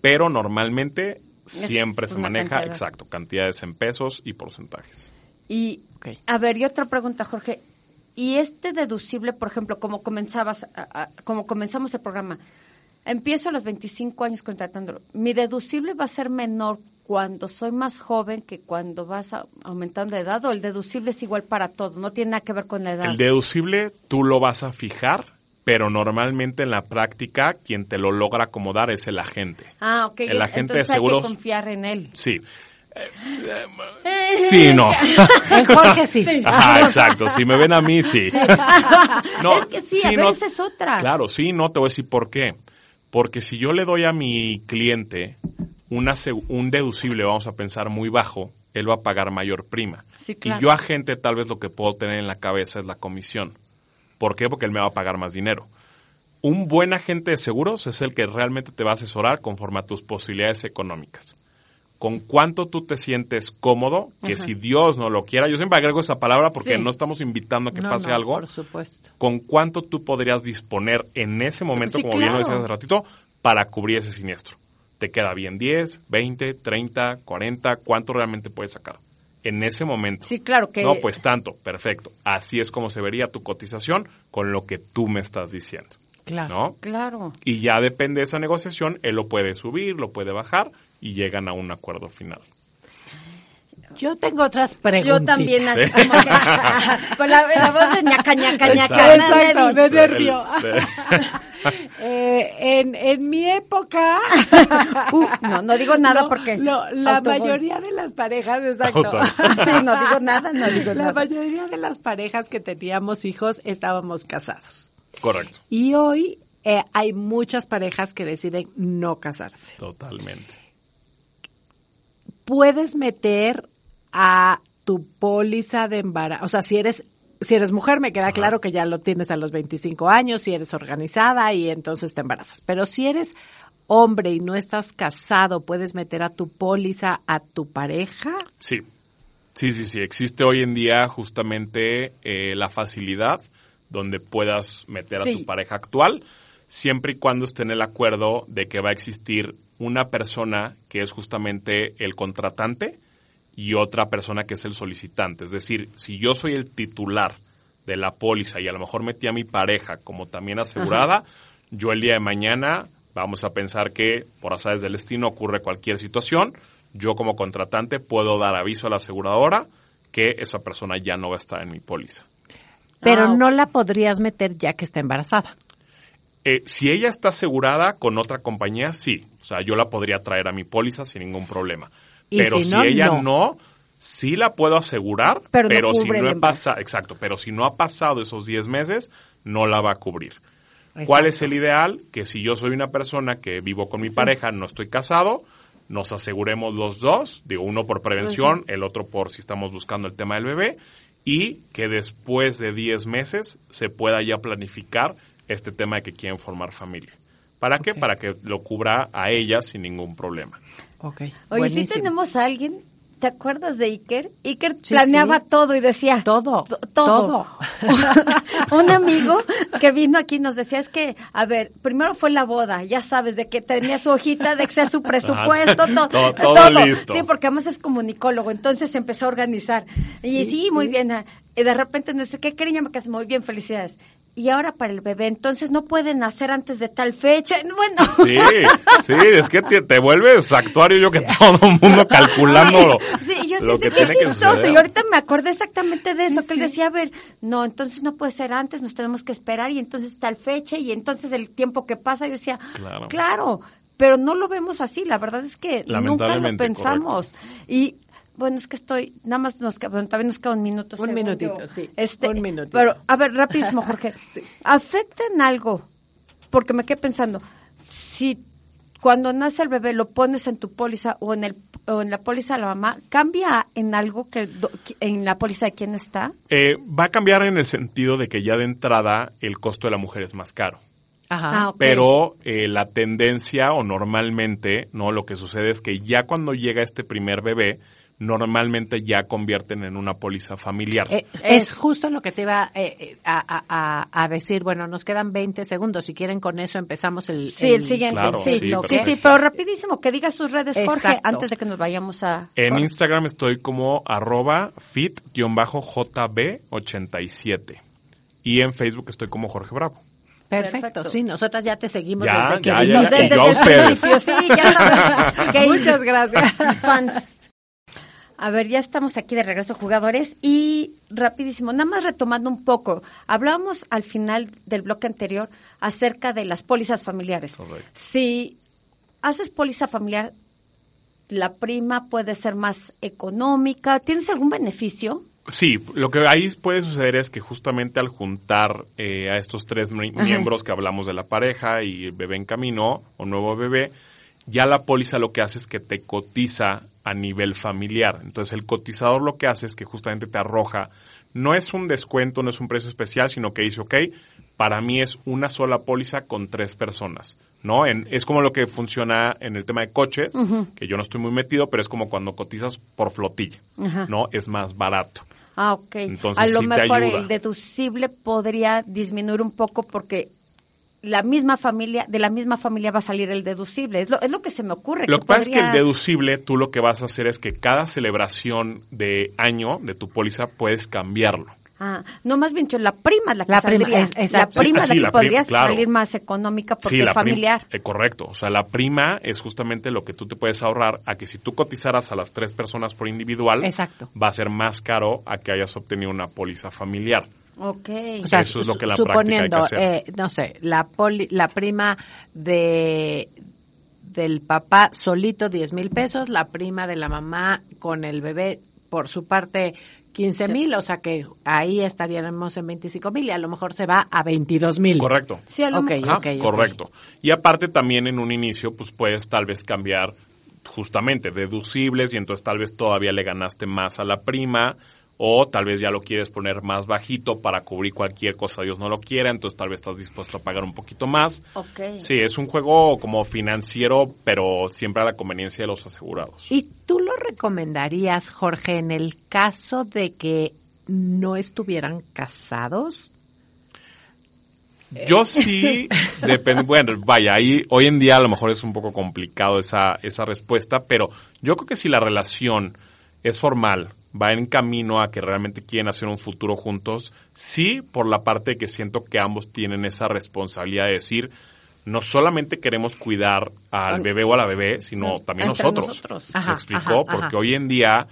pero normalmente siempre se maneja, exacto, cantidades en pesos y porcentajes. Y, a ver, y otra pregunta, Jorge. Y este deducible, por ejemplo, como comenzabas, como comenzamos el programa, empiezo a los 25 años contratándolo. Mi deducible va a ser menor cuando soy más joven que cuando vas aumentando de edad o el deducible es igual para todos, no tiene nada que ver con la edad. El deducible tú lo vas a fijar, pero normalmente en la práctica quien te lo logra acomodar es el agente. Ah, ok. El agente de seguros. Hay que confiar en él. Sí. Sí, no. En Jorge sí. Ajá, exacto. Si me ven a mí, sí. No, es que sí, a veces es otra. Claro, sí, no, te voy a decir por qué. Porque si yo le doy a mi cliente una, un deducible, vamos a pensar, muy bajo, él va a pagar mayor prima. Y yo agente tal vez lo que puedo tener en la cabeza es la comisión. ¿Por qué? Porque él me va a pagar más dinero. Un buen agente de seguros es el que realmente te va a asesorar conforme a tus posibilidades económicas con cuánto tú te sientes cómodo, que si Dios no lo quiera, yo siempre agrego esa palabra porque no estamos invitando a que pase algo. Por supuesto. Con cuánto tú podrías disponer en ese momento, como bien lo decías hace ratito, para cubrir ese siniestro. ¿Te queda bien 10, 20, 30, 40? ¿Cuánto realmente puedes sacar? En ese momento. Sí, claro que. No, pues tanto, perfecto. Así es como se vería tu cotización con lo que tú me estás diciendo. Claro. ¿no? Claro. Y ya depende de esa negociación, él lo puede subir, lo puede bajar y llegan a un acuerdo final. Yo tengo otras preguntas. Yo también, así como que, con la, la, voz de ñaca, ñaca, ñaca. Exacto, de nervio. eh, en, en mi época... Uh, no, no digo nada porque... No, la mayoría de las parejas, exacto. sí, no digo nada, no digo la nada. La mayoría de las parejas que teníamos hijos estábamos casados. Correcto. Y hoy eh, hay muchas parejas que deciden no casarse. Totalmente. Puedes meter a tu póliza de embarazo, o sea, si eres si eres mujer, me queda claro que ya lo tienes a los 25 años, si eres organizada y entonces te embarazas. Pero si eres hombre y no estás casado, ¿puedes meter a tu póliza a tu pareja? Sí, sí, sí, sí. Existe hoy en día justamente eh, la facilidad donde puedas meter a tu pareja actual, siempre y cuando esté en el acuerdo de que va a existir una persona que es justamente el contratante, y otra persona que es el solicitante. Es decir, si yo soy el titular de la póliza y a lo mejor metí a mi pareja como también asegurada, yo el día de mañana vamos a pensar que por azares del destino ocurre cualquier situación, yo como contratante puedo dar aviso a la aseguradora que esa persona ya no va a estar en mi póliza. Pero ah, no la podrías meter ya que está embarazada. Eh, si ella está asegurada con otra compañía, sí. O sea, yo la podría traer a mi póliza sin ningún problema pero si, ella no, sí la puedo asegurar, pero, si no pasado, exacto, pero si no ha pasado esos 10 meses, no la va a cubrir. ¿Cuál es el ideal? Que si yo soy una persona que vivo con mi pareja, no estoy casado, nos aseguremos los dos, digo, uno por prevención, el otro por si estamos buscando el tema del bebé, y que después de 10 meses se pueda ya planificar este tema de que quieren formar familia. ¿Para qué? Para que lo cubra a ella sin ningún problema. Ok. Oye, si tenemos a alguien, ¿te acuerdas de Iker? Iker planeaba todo y decía. Todo. Todo. Un amigo que vino aquí nos decía, es que, a ver, primero fue la boda, ya sabes, de que tenía su hojita de Excel, su presupuesto, todo, todo, Listo. Sí, porque además es comunicólogo, entonces empezó a organizar. y sí, muy bien. Ah, y de repente nos dice, ¿qué cariño me casé? Muy bien, felicidades y ahora para el bebé, entonces no pueden nacer antes de tal fecha. Bueno. Sí, sí, es que te, vuelves actuario yo que todo el mundo calculando sí, yo lo que tiene que Y ahorita me acordé exactamente de eso, que él decía, a ver, no, entonces no puede ser antes, nos tenemos que esperar y entonces tal fecha y entonces el tiempo que pasa, yo decía, claro, claro pero no lo vemos así, la verdad es que nunca lo pensamos. Y bueno, es que estoy, nada más nos queda, todavía nos queda un minuto. Un minutito, sí. Este, un minutito. Pero, a ver, rapidísimo, Jorge. ¿Afecta en algo? Porque me quedé pensando, si cuando nace el bebé lo pones en tu póliza o en el o en la póliza de la mamá, ¿cambia en algo que en la póliza de quién está? Eh, va a cambiar en el sentido de que ya de entrada el costo de la mujer es más caro. Ajá. Ah, Pero eh, la tendencia o normalmente, no, lo que sucede es que ya cuando llega este primer bebé, normalmente ya convierten en una póliza familiar. Eh, es justo lo que te iba eh, eh, a, decir. Bueno, nos quedan 20 segundos. Si quieren, con eso empezamos el, sí, el, siguiente. sí, sí, sí, pero rapidísimo, que diga sus redes, Jorge, antes de que nos vayamos a... En Instagram estoy como arroba fit-jb87 y en Facebook estoy como Jorge Bravo. Perfecto, sí, nosotras ya te seguimos ya, desde ya, que ya, desde, desde, ustedes. Sí, ya Muchas gracias. Fans. A ver, ya estamos aquí de regreso, jugadores, y rapidísimo, nada más retomando un poco, hablábamos al final del bloque anterior acerca de las pólizas familiares. Si haces póliza familiar, la prima puede ser más económica, ¿tienes algún beneficio? Sí, lo que ahí puede suceder es que justamente al juntar eh, a estos tres miembros que hablamos de la pareja y el bebé en camino o nuevo bebé, ya la póliza lo que hace es que te cotiza a nivel familiar. Entonces el cotizador lo que hace es que justamente te arroja, no es un descuento, no es un precio especial, sino que dice, ok, para mí es una sola póliza con tres personas, ¿no? En, es como lo que funciona en el tema de coches, que yo no estoy muy metido, pero es como cuando cotizas por flotilla, ¿no? Es más barato. Ah, ok. Entonces, a lo mejor el deducible podría disminuir un poco porque la misma familia, de la misma familia va a salir el deducible. Es lo, es lo que se me ocurre. Lo que, pasa es que el deducible, tú lo que vas a hacer es que cada celebración de año de tu póliza puedes cambiarlo. Ah, no, más bien, la prima es la que la saldría. la prima es la que podría salir más económica porque es familiar. Eh, correcto. O sea, la prima es justamente lo que tú te puedes ahorrar a que si tú cotizaras a las tres personas por individual, Exacto. va a ser más caro a que hayas obtenido una póliza familiar. Ok. O sea, Eso es lo que la suponiendo, práctica hay que hacer. Eh, no sé, la, poli, la prima de del papá solito 10 mil pesos, la prima de la mamá con el bebé por su parte 15 mil, o sea que ahí estaríamos en 25 mil y a lo mejor se va a 22 mil. Correcto. Sí, a lo correcto. Y aparte también en un inicio, pues puedes tal vez cambiar justamente deducibles y entonces tal vez todavía le ganaste más a la prima o tal vez ya lo quieres poner más bajito para cubrir cualquier cosa Dios no lo quiera, entonces tal vez estás dispuesto a pagar un poquito más. Okay. Sí, es un juego como financiero, pero siempre a la conveniencia de los asegurados. ¿Y tú lo recomendarías, Jorge, en el caso de que no estuvieran casados? Yo sí, depende, bueno, vaya, ahí hoy en día a lo mejor es un poco complicado esa, esa respuesta, pero yo creo que si la relación es formal, va en camino a que realmente quieren hacer un futuro juntos, sí por la parte de que siento que ambos tienen esa responsabilidad de decir, no solamente queremos cuidar al bebé o a la bebé, sino también nosotros. ¿Me explicó? Porque hoy en día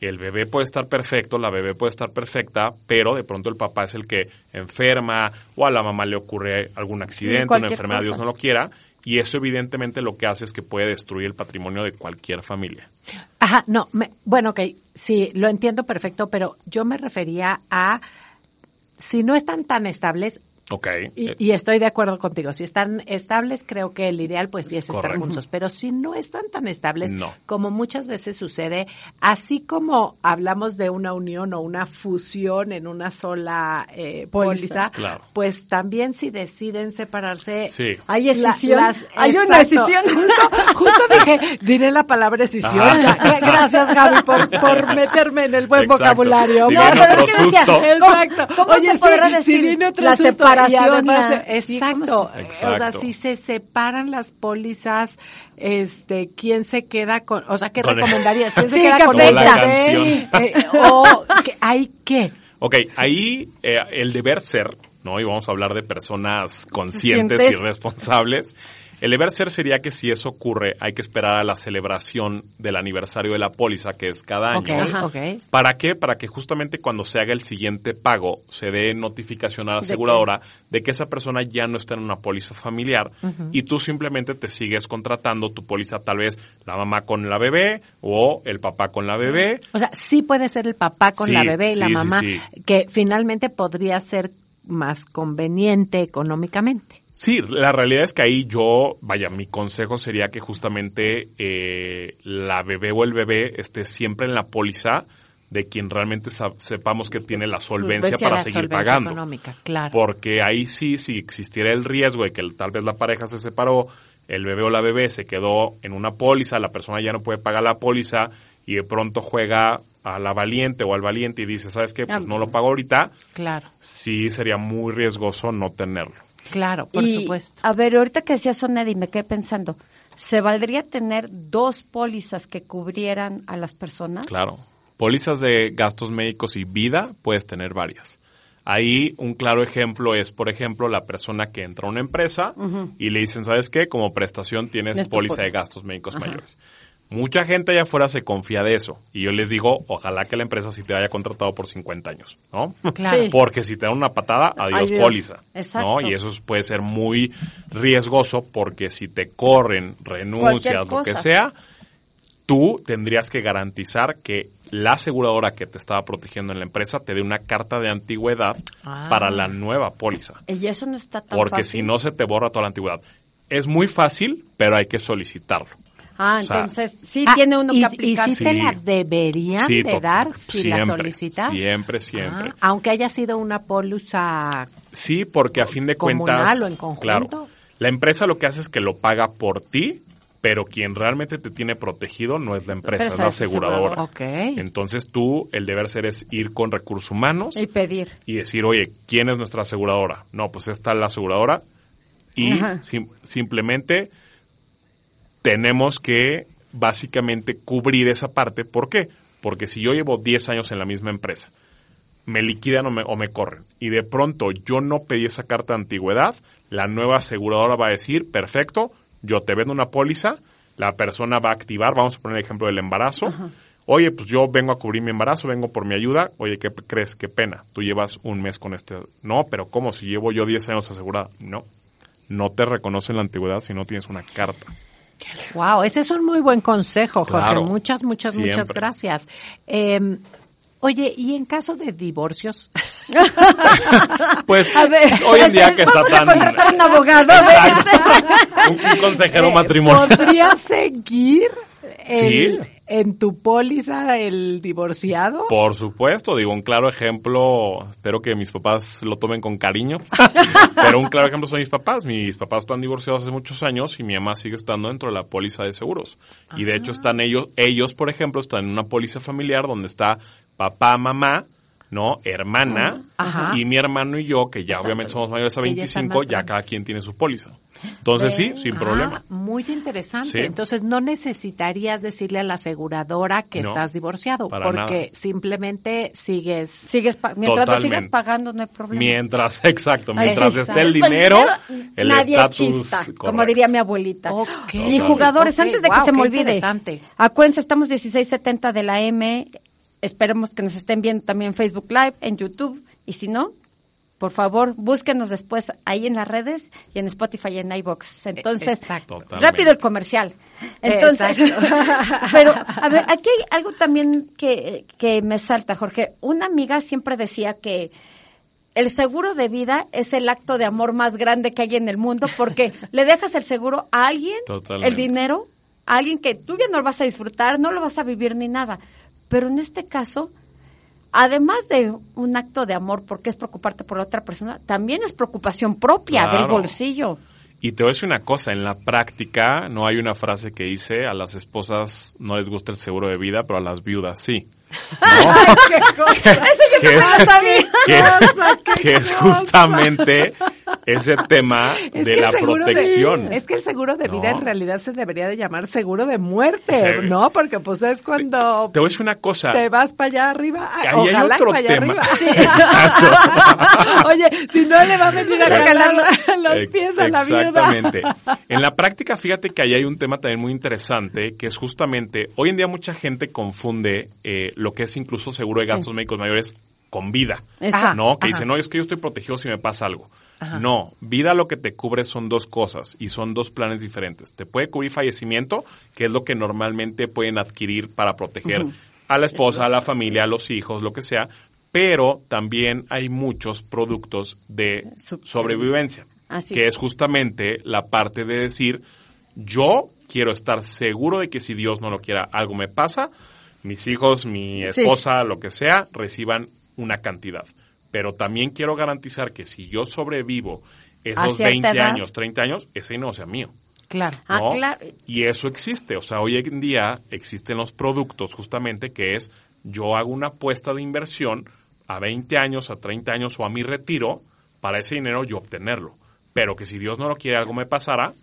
el bebé puede estar perfecto, la bebé puede estar perfecta, pero de pronto el papá es el que enferma o a la mamá le ocurre algún accidente, una enfermedad, Dios no lo quiera, y eso evidentemente lo que hace es que puede destruir el patrimonio de cualquier familia. Ajá, no, bueno, ok, sí, lo entiendo perfecto, pero yo me refería a si no están tan estables, Ok. Y, estoy de acuerdo contigo. Si están estables, creo que el ideal pues sí es estar juntos. Pero si no están tan estables, como muchas veces sucede, así como hablamos de una unión o una fusión en una sola eh, póliza, pues también si deciden separarse, hay decisión. hay una decisión. Justo, dije, diré la palabra decisión. Gracias, Gaby, por, meterme en el buen vocabulario. Exacto. Oye, se podrá decir la exacto. O sea, si se separan las pólizas, este, ¿quién se queda con, o sea, qué recomendarías? ¿Quién se queda con el eh, o hay qué? Ok, ahí eh, el deber ser, ¿no? Y vamos a hablar de personas conscientes y responsables. El deber ser sería que si eso ocurre, hay que esperar a la celebración del aniversario de la póliza, que es cada año. ¿Para qué? Para que justamente cuando se haga el siguiente pago, se dé notificación a la aseguradora de, que esa persona ya no está en una póliza familiar y tú simplemente te sigues contratando tu póliza, tal vez la mamá con la bebé o el papá con la bebé. O sea, sí puede ser el papá con la bebé y la mamá, que finalmente podría ser más conveniente económicamente. Sí, la realidad es que ahí yo, vaya, mi consejo sería que justamente eh, la bebé o el bebé esté siempre en la póliza de quien realmente sepamos que tiene la solvencia, para seguir pagando. Económica, claro. Porque ahí sí, si existiera el riesgo de que tal vez la pareja se separó, el bebé o la bebé se quedó en una póliza, la persona ya no puede pagar la póliza y de pronto juega a la valiente o al valiente y dice, ¿sabes qué? Pues no lo pago ahorita. Claro. Sí sería muy riesgoso no tenerlo. Claro, por supuesto. A ver, ahorita que decía Sonedi, me quedé pensando, ¿se valdría tener dos pólizas que cubrieran a las personas? Claro. Pólizas de gastos médicos y vida puedes tener varias. Ahí un claro ejemplo es, por ejemplo, la persona que entra a una empresa y le dicen, ¿sabes qué? Como prestación tienes póliza de gastos médicos mayores. Mucha gente allá afuera se confía de eso. Y yo les digo, ojalá que la empresa sí te haya contratado por 50 años, ¿no? Claro. Porque si te dan una patada, adiós, póliza. Exacto. ¿no? Y eso puede ser muy riesgoso porque si te corren, renuncias, lo que sea, tú tendrías que garantizar que la aseguradora que te estaba protegiendo en la empresa te dé una carta de antigüedad ah. para la nueva póliza. Y eso no está tan Porque si no se te borra toda la antigüedad. Es muy fácil, pero hay que solicitarlo. Ah, entonces sí ah, tiene uno que aplicar. ¿Y si te la deberían de dar si la solicitas? Siempre, siempre. Ah, aunque haya sido una póliza Sí, porque a fin de cuentas, o en conjunto. claro, la empresa lo que hace es que lo paga por ti, pero quien realmente te tiene protegido no es la empresa, es la aseguradora. Okay. Entonces tú, el deber ser es ir con recursos humanos. Y pedir. Y decir, oye, ¿quién es nuestra aseguradora? No, pues esta es la aseguradora. Y simplemente tenemos que básicamente cubrir esa parte. ¿Por qué? Porque si yo llevo 10 años en la misma empresa, me liquidan o me, o me corren. Y de pronto yo no pedí esa carta de antigüedad, la nueva aseguradora va a decir, perfecto, yo te vendo una póliza, la persona va a activar, vamos a poner el ejemplo del embarazo. Oye, pues yo vengo a cubrir mi embarazo, vengo por mi ayuda. Oye, ¿qué crees? Qué pena. Tú llevas un mes con este. No, pero ¿cómo? Si llevo yo 10 años asegurada. No. No te reconocen la antigüedad si no tienes una carta. Wow, ese es un muy buen consejo, Jorge. muchas, muchas, muchas gracias. Eh, Oye, ¿y en caso de divorcios? pues hoy en día que está tan... un abogado. un, consejero eh, matrimonial. ¿Podría seguir en tu póliza el divorciado? Por supuesto, digo, un claro ejemplo, espero que mis papás lo tomen con cariño, pero un claro ejemplo son mis papás. Mis papás están divorciados hace muchos años y mi mamá sigue estando dentro de la póliza de seguros. Y de hecho ah. están ellos, ellos, por ejemplo, están en una póliza familiar donde está papá, mamá, ¿no? Hermana, y mi hermano y yo, que ya obviamente somos mayores a 25, ya cada quien tiene su póliza. Entonces sí, sin problema. Muy interesante. Entonces no necesitarías decirle a la aseguradora que estás divorciado, porque simplemente sigues... sigues mientras lo sigas pagando no hay problema. Mientras, exacto, mientras esté el dinero, el estatus... Como diría mi abuelita. Y jugadores, antes de que se me olvide, acuérdense, estamos 1670 de la M, Esperemos que nos estén viendo también en Facebook Live, en YouTube. Y si no, por favor, búsquenos después ahí en las redes y en Spotify y en iBox. Entonces, rápido el comercial. Entonces, pero a ver, aquí hay algo también que, que me salta, Jorge. Una amiga siempre decía que el seguro de vida es el acto de amor más grande que hay en el mundo porque le dejas el seguro a alguien, el dinero, a alguien que tú ya no lo vas a disfrutar, no lo vas a vivir ni nada. Pero en este caso, además de un acto de amor porque es preocuparte por la otra persona, también es preocupación propia del bolsillo. Y te voy a decir una cosa, en la práctica no hay una frase que dice a las esposas no les gusta el seguro de vida, pero a las viudas sí. que, es, justamente ese tema de la protección. es que el seguro de vida en realidad se debería de llamar seguro de muerte, ¿no? Porque pues es cuando... Te voy a decir una cosa. Te vas para allá arriba. Ahí hay otro tema. Oye, si no le va a venir a regalar los pies a la viuda. Exactamente. En la práctica, fíjate que ahí hay un tema también muy interesante, que es justamente, hoy en día mucha gente confunde eh, lo que es incluso seguro de gastos médicos mayores con vida, ¿no? Que dice, no, es que yo estoy protegido si me pasa algo. No, vida lo que te cubre son dos cosas y son dos planes diferentes. Te puede cubrir fallecimiento, que es lo que normalmente pueden adquirir para proteger a la esposa, a la familia, a los hijos, lo que sea, pero también hay muchos productos de sobrevivencia, que es. justamente la parte de decir, yo quiero estar seguro de que si Dios no lo quiera, algo me pasa, mis hijos, mi esposa, lo que sea, reciban una cantidad. Pero también quiero garantizar que si yo sobrevivo esos 20 años, 30 años, ese no sea mío. Claro. Ah, claro. Y eso existe. O sea, hoy en día existen los productos justamente que es yo hago una apuesta de inversión a 20 años, a 30 años o a mi retiro para ese dinero yo obtenerlo. Pero que si Dios no lo quiere, algo me pasara,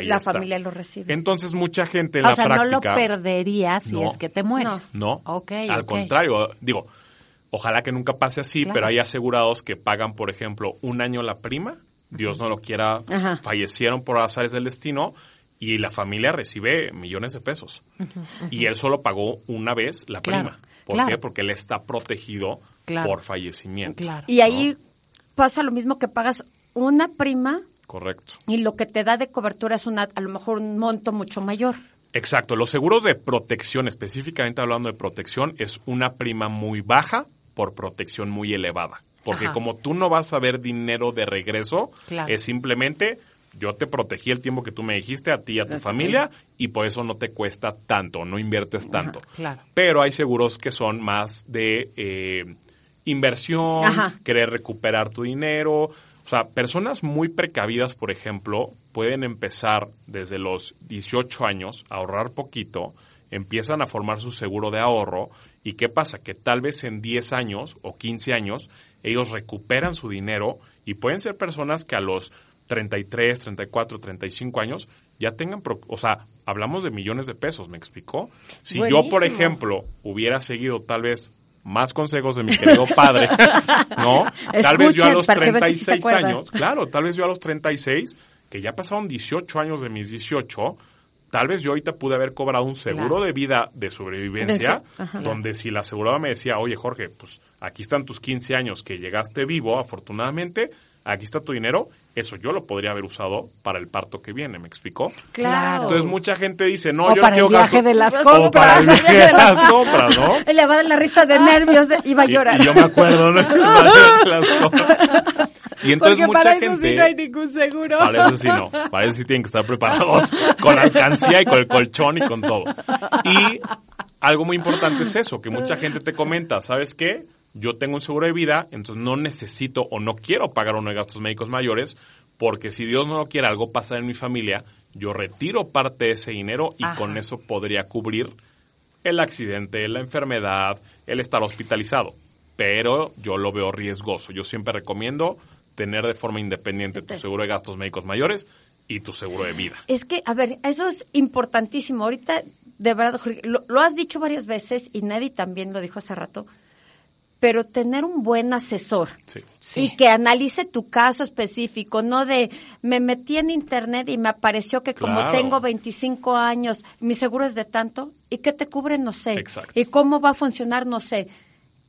la familia lo recibe. Entonces mucha gente en la práctica... no lo perderías si es que te mueres. No, al contrario. Digo, ojalá que nunca pase así, pero hay asegurados que pagan, por ejemplo, un año la prima, Dios no lo quiera, fallecieron por azares del destino y la familia recibe millones de pesos. Y él solo pagó una vez la prima. ¿Por qué? Porque él está protegido por fallecimiento. Y ahí pasa lo mismo que pagas una prima Correcto. Y lo que te da de cobertura es una, a lo mejor un monto mucho mayor. Exacto. Los seguros de protección, específicamente hablando de protección, es una prima muy baja por protección muy elevada. Porque como tú no vas a ver dinero de regreso, es simplemente yo te protegí el tiempo que tú me dijiste a ti y a tu familia y por eso no te cuesta tanto, no inviertes tanto. claro. Pero hay seguros que son más de eh, inversión, querer recuperar tu dinero, o sea, personas muy precavidas, por ejemplo, pueden empezar desde los 18 años a ahorrar poquito, empiezan a formar su seguro de ahorro y ¿qué pasa? Que tal vez en 10 años o 15 años ellos recuperan su dinero y pueden ser personas que a los 33, 34, 35 años ya tengan, o sea, hablamos de millones de pesos, ¿me explicó? Si yo, por ejemplo, hubiera seguido tal vez más consejos de mi querido padre, ¿no? tal vez yo a los 36 años, claro, tal vez yo a los 36, que ya pasaron 18 años de mis 18, tal vez yo ahorita pude haber cobrado un seguro de vida de sobrevivencia, donde si la aseguradora me decía, oye Jorge, pues aquí están tus 15 años que llegaste vivo, afortunadamente, aquí está tu dinero, eso yo lo podría haber usado para el parto que viene, ¿me explicó? Claro. Entonces mucha gente dice, no, o yo para quiero el viaje de las compras. O para el viaje de las compras, ¿no? Le va a dar la risa de nervios y va a llorar. Y, yo me acuerdo, ¿no? Y entonces Porque mucha para eso gente, sí no hay ningún seguro. Para eso sí no. Para eso sí tienen que estar preparados con la alcancía y con el colchón y con todo. Y algo muy importante es eso, que mucha gente te comenta, ¿sabes qué? Yo tengo un seguro de vida, entonces no necesito o no quiero pagar uno de gastos médicos mayores, porque si Dios no lo quiere, algo pasa en mi familia, yo retiro parte de ese dinero y con eso podría cubrir el accidente, la enfermedad, el estar hospitalizado. Pero yo lo veo riesgoso. Yo siempre recomiendo tener de forma independiente tu seguro de gastos médicos mayores y tu seguro de vida. Es que, a ver, eso es importantísimo. Ahorita, de verdad, Jorge, lo, lo has dicho varias veces y Neddy también lo dijo hace rato pero tener un buen asesor sí. y que analice tu caso específico, no de me metí en internet y me apareció que como tengo 25 años, mi seguro es de tanto y que te cubre no sé Exacto. y cómo va a funcionar no sé.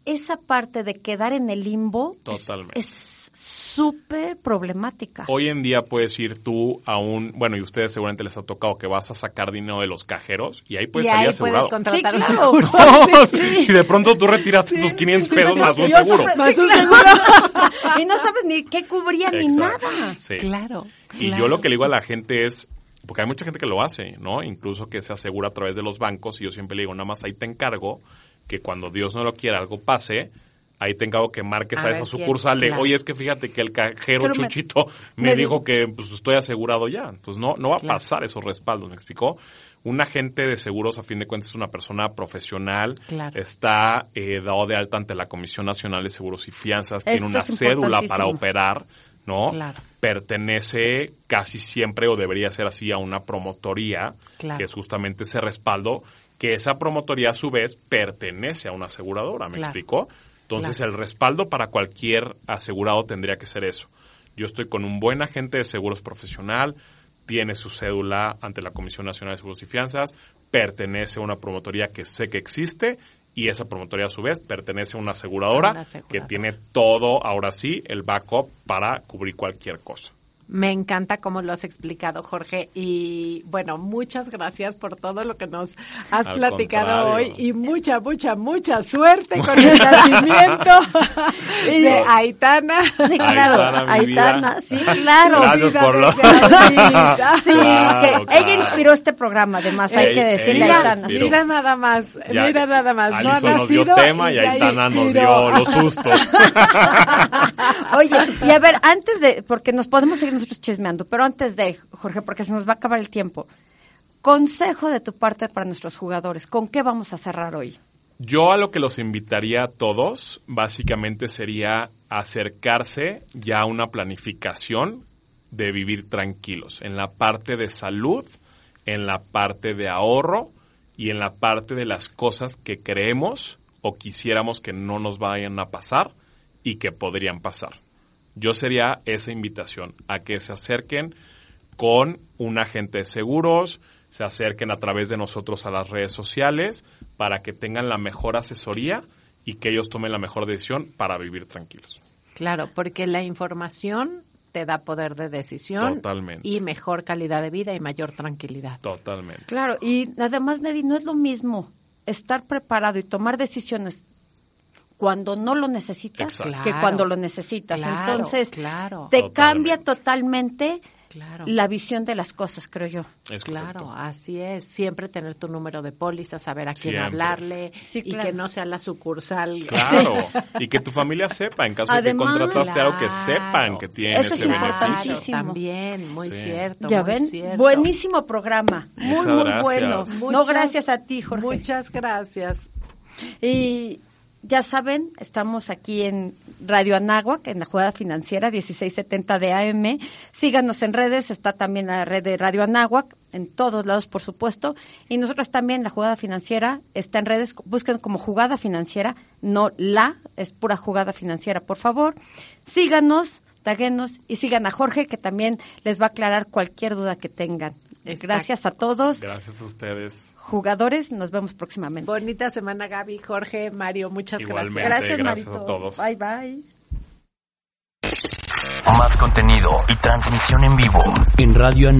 Esa parte de quedar en el limbo Totalmente. es súper problemática. Hoy en día puedes ir tú a un, bueno, y ustedes seguramente les ha tocado que vas a sacar dinero de los cajeros y ahí puedes y salir ahí asegurado. Puedes contratar Sí, un claro. seguro. Sí. Y de pronto tú retiras tus 500 pesos más un Yo seguro. sobre- Más sí, un claro. y no sabes ni qué cubría ni nada. Sí. Claro. Y claro. yo lo que le digo a la gente es, porque hay mucha gente que lo hace, ¿no? Incluso que se asegura a través de los bancos y yo siempre le digo, nada más ahí te encargo que cuando Dios no lo quiera algo pase, ahí te encargo que marques A a, esa sucursal claro. oye, es que fíjate que el cajero Pero Chuchito me, me dijo di- que pues estoy asegurado ya. Entonces no, no va a pasar esos respaldos, ¿me explicó? Un agente de seguros, a fin de cuentas, es una persona profesional, Claro. está eh, dado de alta ante la Comisión Nacional de Seguros y Fianzas, Esto tiene una cédula para operar, ¿no? Claro. pertenece casi siempre o debería ser así a una promotoría, Claro. que es justamente ese respaldo, que esa promotoría a su vez pertenece a una aseguradora, ¿me explicó? Entonces Claro. el respaldo para cualquier asegurado tendría que ser eso. Yo estoy con un buen agente de seguros profesional, tiene su cédula ante la Comisión Nacional de Seguros y Fianzas, pertenece a una promotoría que sé que existe y esa promotoría a su vez pertenece a una aseguradora, A una aseguradora. que tiene todo, ahora sí, el backup para cubrir cualquier cosa. Me encanta cómo lo has explicado, Jorge. Y bueno, muchas gracias por todo lo que nos has Al platicado contrario. hoy. Y mucha, mucha, mucha suerte con el nacimiento de Aitana. Sí, claro. Aitana, sí, claro. Gracias por lo... Sí, Claro, que claro. ella inspiró este programa, además, hay Ey, que decirle a Mira, Aitana. inspiró. mira nada más, Ya, mira nada más. no ha nos dio nacido tema y ya Aitana nos dio los sustos. Oye, y a ver, antes de, porque nos podemos seguir nosotros chismeando, pero antes de, Jorge, porque se nos va a acabar el tiempo, consejo de tu parte para nuestros jugadores, ¿con qué vamos a cerrar hoy? Yo a lo que los invitaría a todos, básicamente sería acercarse ya a una planificación de vivir tranquilos, en la parte de salud, en la parte de ahorro y en la parte de las cosas que creemos o quisiéramos que no nos vayan a pasar y que podrían pasar. Yo sería esa invitación a que se acerquen con un agente de seguros, se acerquen a través de nosotros a las redes sociales para que tengan la mejor asesoría y que ellos tomen la mejor decisión para vivir tranquilos. Claro, porque la información te da poder de decisión Totalmente. y mejor calidad de vida y mayor tranquilidad. Totalmente. Claro, y además, Neddy, no es lo mismo estar preparado y tomar decisiones cuando no lo necesitas Exacto. que Claro. cuando lo necesitas. Claro, Entonces, claro. te Totalmente. cambia totalmente Claro. la visión de las cosas, creo yo. Es Claro, correcto. así es. Siempre tener tu número de póliza, saber a quién Siempre. hablarle Sí, y claro. que no sea la sucursal. Claro, y que tu familia sepa, en caso Además, de que contrataste algo, que Claro. sepan que tiene Eso es ese importantísimo. También, muy Sí. cierto. Ya muy ven, cierto. buenísimo programa, muy, Muchas muy gracias. bueno. no, gracias a ti, Jorge. Muchas gracias. Y ya saben, estamos aquí en Radio Anáhuac, en la jugada financiera 1670 de AM. Síganos en redes, está también la red de Radio Anáhuac, en todos lados, por supuesto. Y nosotros también, la jugada financiera está en redes, busquen como jugada financiera, no la, es pura jugada financiera, por favor. Síganos, taguenos y sigan a Jorge, que también les va a aclarar cualquier duda que tengan. Gracias a todos. Gracias a ustedes. Jugadores, nos vemos próximamente. Bonita semana, Gaby, Jorge, Mario, muchas Igualmente, gracias. Gracias, gracias a todos. Bye, bye. Más contenido y transmisión en vivo en Radio Ana.